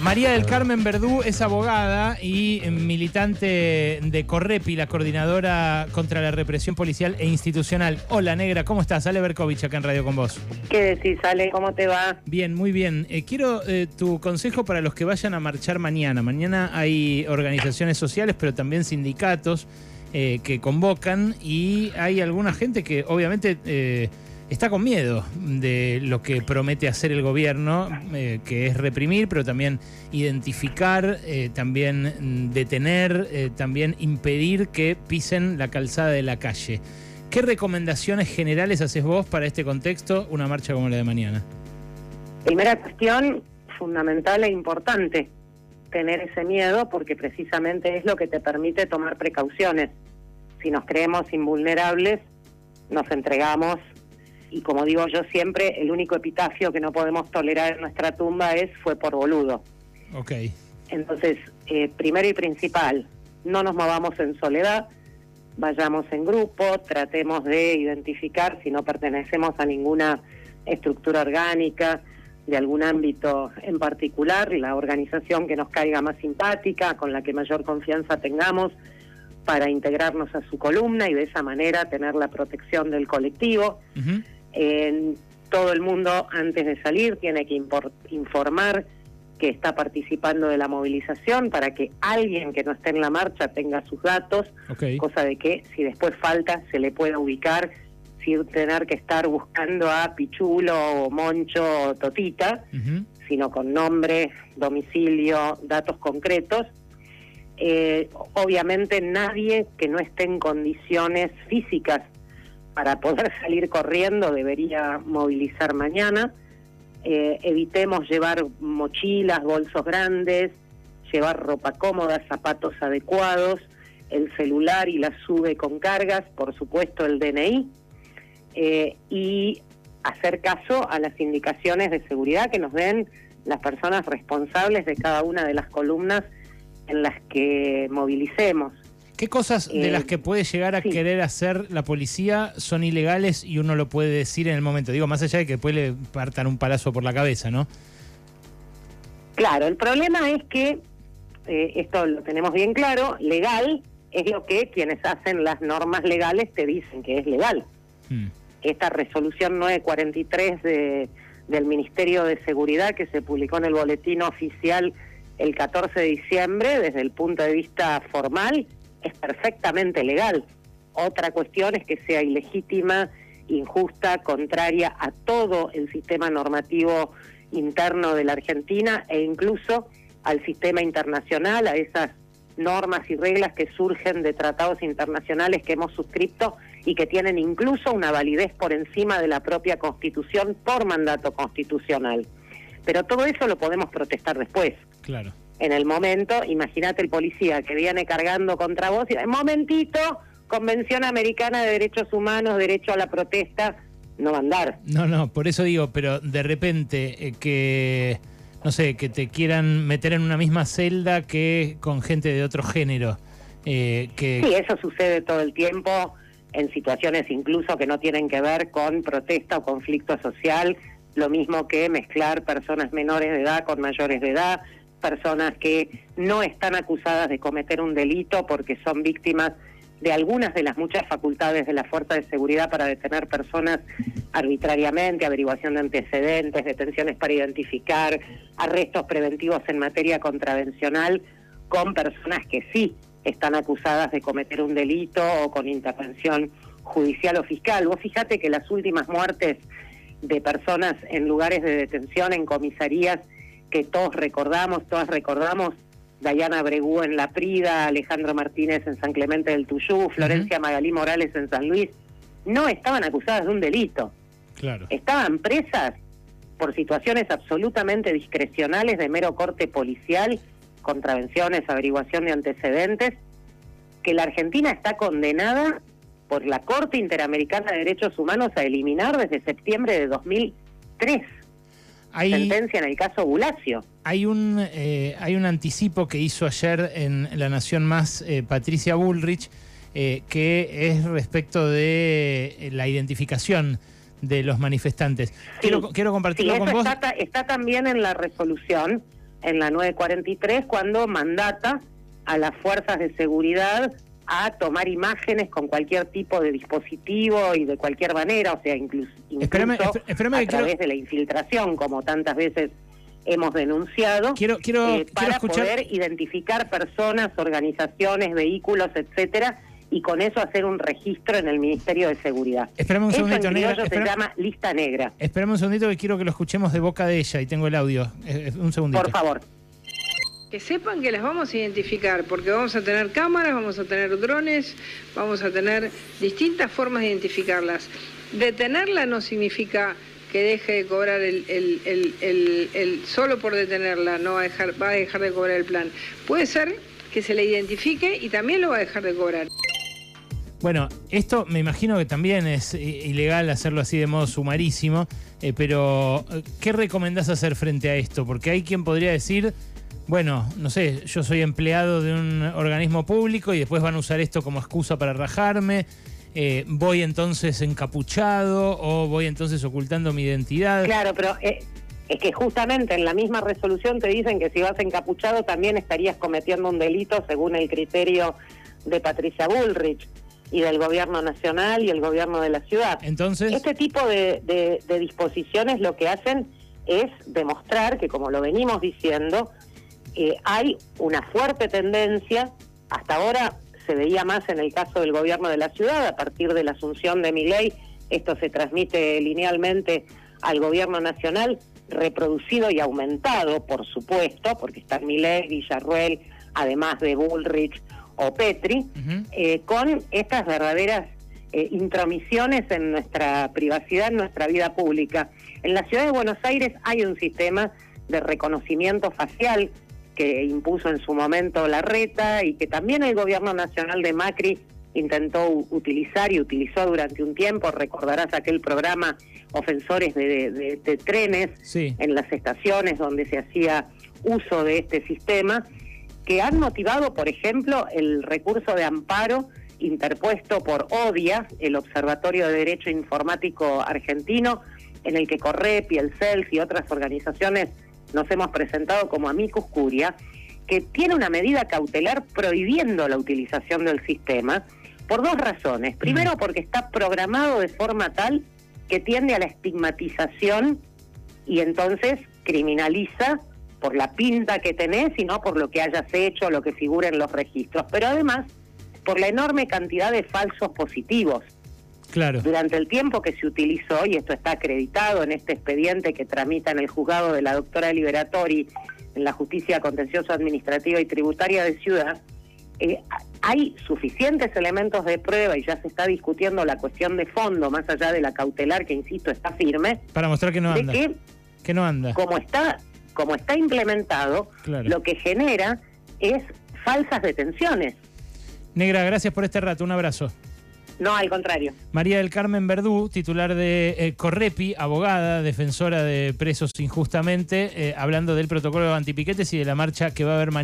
María del Carmen Verdú es abogada y militante de Correpi, la coordinadora contra la represión policial e institucional. Hola, negra, ¿cómo estás? Ale Berkovich acá en Radio con vos. ¿Qué decís, Ale? ¿Cómo te va? Bien, muy bien. Eh, quiero eh, tu consejo para los que vayan a marchar mañana. Mañana hay organizaciones sociales, pero también sindicatos eh, que convocan y hay alguna gente que obviamente está con miedo de lo que promete hacer el gobierno, eh, que es reprimir, pero también identificar, eh, también detener, eh, también impedir que pisen la calzada de la calle. ¿Qué recomendaciones generales haces vos para este contexto, una marcha como la de mañana? Primera cuestión fundamental e importante, tener ese miedo porque precisamente es lo que te permite tomar precauciones. Si nos creemos invulnerables, nos entregamos y como digo yo siempre, el único epitafio que no podemos tolerar en nuestra tumba es fue por boludo. Ok. Entonces, eh, primero y principal, no nos movamos en soledad, vayamos en grupo, tratemos de identificar si no pertenecemos a ninguna estructura orgánica de algún ámbito en particular, la organización que nos caiga más simpática, con la que mayor confianza tengamos para integrarnos a su columna y de esa manera tener la protección del colectivo todo el mundo antes de salir tiene que informar que está participando de la movilización para que alguien que no esté en la marcha tenga sus datos, cosa de que si después falta se le pueda ubicar sin tener que estar buscando a Pichulo o Moncho o Totita, sino con nombre, domicilio, datos concretos. Eh, obviamente nadie que no esté en condiciones físicas para poder salir corriendo debería movilizar mañana. Eh, evitemos llevar mochilas, bolsos grandes, llevar ropa cómoda, zapatos adecuados, el celular y la sube con cargas, por supuesto el DNI, eh, y hacer caso a las indicaciones de seguridad que nos den las personas responsables de cada una de las columnas en las que movilicemos. ¿Qué cosas de las eh, que puede llegar a querer hacer la policía son ilegales y uno lo puede decir en el momento? Digo, más allá de que después le partan un palazo por la cabeza, ¿no? Claro, el problema es que, eh, esto lo tenemos bien claro, legal es lo que quienes hacen las normas legales te dicen que es legal. Hmm. Esta resolución 943 de, del Ministerio de Seguridad que se publicó en el boletín oficial el 14 de diciembre, desde el punto de vista formal, es perfectamente legal. Otra cuestión es que sea ilegítima, injusta, contraria a todo el sistema normativo interno de la Argentina e incluso al sistema internacional, a esas normas y reglas que surgen de tratados internacionales que hemos suscrito y que tienen incluso una validez por encima de la propia Constitución por mandato constitucional. Pero todo eso lo podemos protestar después. Claro en el momento, imagínate el policía que viene cargando contra vos y momentito, Convención Americana de Derechos Humanos, derecho a la protesta, no va a andar. No, no, por eso digo, pero de repente eh, que, no sé, que te quieran meter en una misma celda que con gente de otro género. Eh, que... Sí, eso sucede todo el tiempo en situaciones incluso que no tienen que ver con protesta o conflicto social, lo mismo que mezclar personas menores de edad con mayores de edad, personas que no están acusadas de cometer un delito porque son víctimas de algunas de las muchas facultades de la Fuerza de Seguridad para detener personas arbitrariamente, averiguación de antecedentes, detenciones para identificar, arrestos preventivos en materia contravencional con personas que sí están acusadas de cometer un delito o con intervención judicial o fiscal. Vos fíjate que las últimas muertes de personas en lugares de detención, en comisarías, que todos recordamos, todas recordamos, Dayana Bregú en La Prida, Alejandro Martínez en San Clemente del Tuyú, Florencia Magalí Morales en San Luis, no estaban acusadas de un delito. Claro. Estaban presas por situaciones absolutamente discrecionales de mero corte policial, contravenciones, averiguación de antecedentes, que la Argentina está condenada por la Corte Interamericana de Derechos Humanos a eliminar desde septiembre de 2003 hay, sentencia en el caso Bulacio. Hay un, eh, hay un anticipo que hizo ayer en La Nación Más eh, Patricia Bullrich, eh, que es respecto de la identificación de los manifestantes. quiero, quiero compartirlo con vos. Está, está también en la resolución, en la 943 cuando mandata a las fuerzas de seguridad a tomar imágenes con cualquier tipo de dispositivo y de cualquier manera, o sea, incluso, a través de la infiltración, como tantas veces hemos denunciado, quiero, quiero, eh, para poder identificar personas, organizaciones, vehículos, etcétera, y con eso hacer un registro en el Ministerio de Seguridad. Esperemos un segundito, Eso se llama lista negra. Esperemos un segundito que quiero que lo escuchemos de boca de ella y tengo el audio. Eh, eh, un segundito. Por favor. Que sepan que las vamos a identificar, porque vamos a tener cámaras, vamos a tener drones, vamos a tener distintas formas de identificarlas. Detenerla no significa que deje de cobrar el, solo por detenerla, no va a, dejar, va a dejar de cobrar el plan. Puede ser que se le identifique y también lo va a dejar de cobrar. Bueno, esto me imagino que también es ilegal hacerlo así de modo sumarísimo, eh, pero ¿qué recomendás hacer frente a esto? Porque hay quien podría decir, bueno, no sé, yo soy empleado de un organismo público y después van a usar esto como excusa para rajarme. Eh, voy entonces encapuchado o voy entonces ocultando mi identidad. Claro, pero eh, es que justamente en la misma resolución te dicen que si vas encapuchado también estarías cometiendo un delito según el criterio de Patricia Bullrich y del gobierno nacional y el gobierno de la ciudad. Entonces, este tipo de, de disposiciones lo que hacen es demostrar que, como lo venimos diciendo, eh, hay una fuerte tendencia, hasta ahora se veía más en el caso del gobierno de la ciudad, a partir de la asunción de mi ley, esto se transmite linealmente al gobierno nacional, reproducido y aumentado, por supuesto, porque están Milei, Villarruel, además de Bullrich o Petri, eh, con estas verdaderas eh, intromisiones en nuestra privacidad, en nuestra vida pública. En la ciudad de Buenos Aires hay un sistema de reconocimiento facial que impuso en su momento la reta y que también el gobierno nacional de Macri intentó utilizar y utilizó durante un tiempo, recordarás aquel programa Ofensores de, Trenes en las estaciones donde se hacía uso de este sistema, que han motivado, por ejemplo, el recurso de amparo interpuesto por ODIA, el Observatorio de Derecho Informático Argentino, en el que Correp y el CELS y otras organizaciones nos hemos presentado como amicus curia, que tiene una medida cautelar prohibiendo la utilización del sistema por dos razones. Primero, porque está programado de forma tal que tiende a la estigmatización y entonces criminaliza por la pinta que tenés y no por lo que hayas hecho, lo que figura en los registros, pero además por la enorme cantidad de falsos positivos durante el tiempo que se utilizó, y esto está acreditado en este expediente que tramita en el juzgado de la doctora Liberatori en la Justicia Contencioso Administrativa y Tributaria de Ciudad, eh, hay suficientes elementos de prueba y ya se está discutiendo la cuestión de fondo, más allá de la cautelar, que insisto, está firme. Para mostrar que no anda. Que, no anda. Como está, como está implementado, lo que genera es falsas detenciones. Negra, gracias por este rato. Un abrazo. No, al contrario. María del Carmen Verdú, titular de eh, Correpi, abogada, defensora de presos injustamente, eh, hablando del protocolo de antipiquetes y de la marcha que va a haber mañana.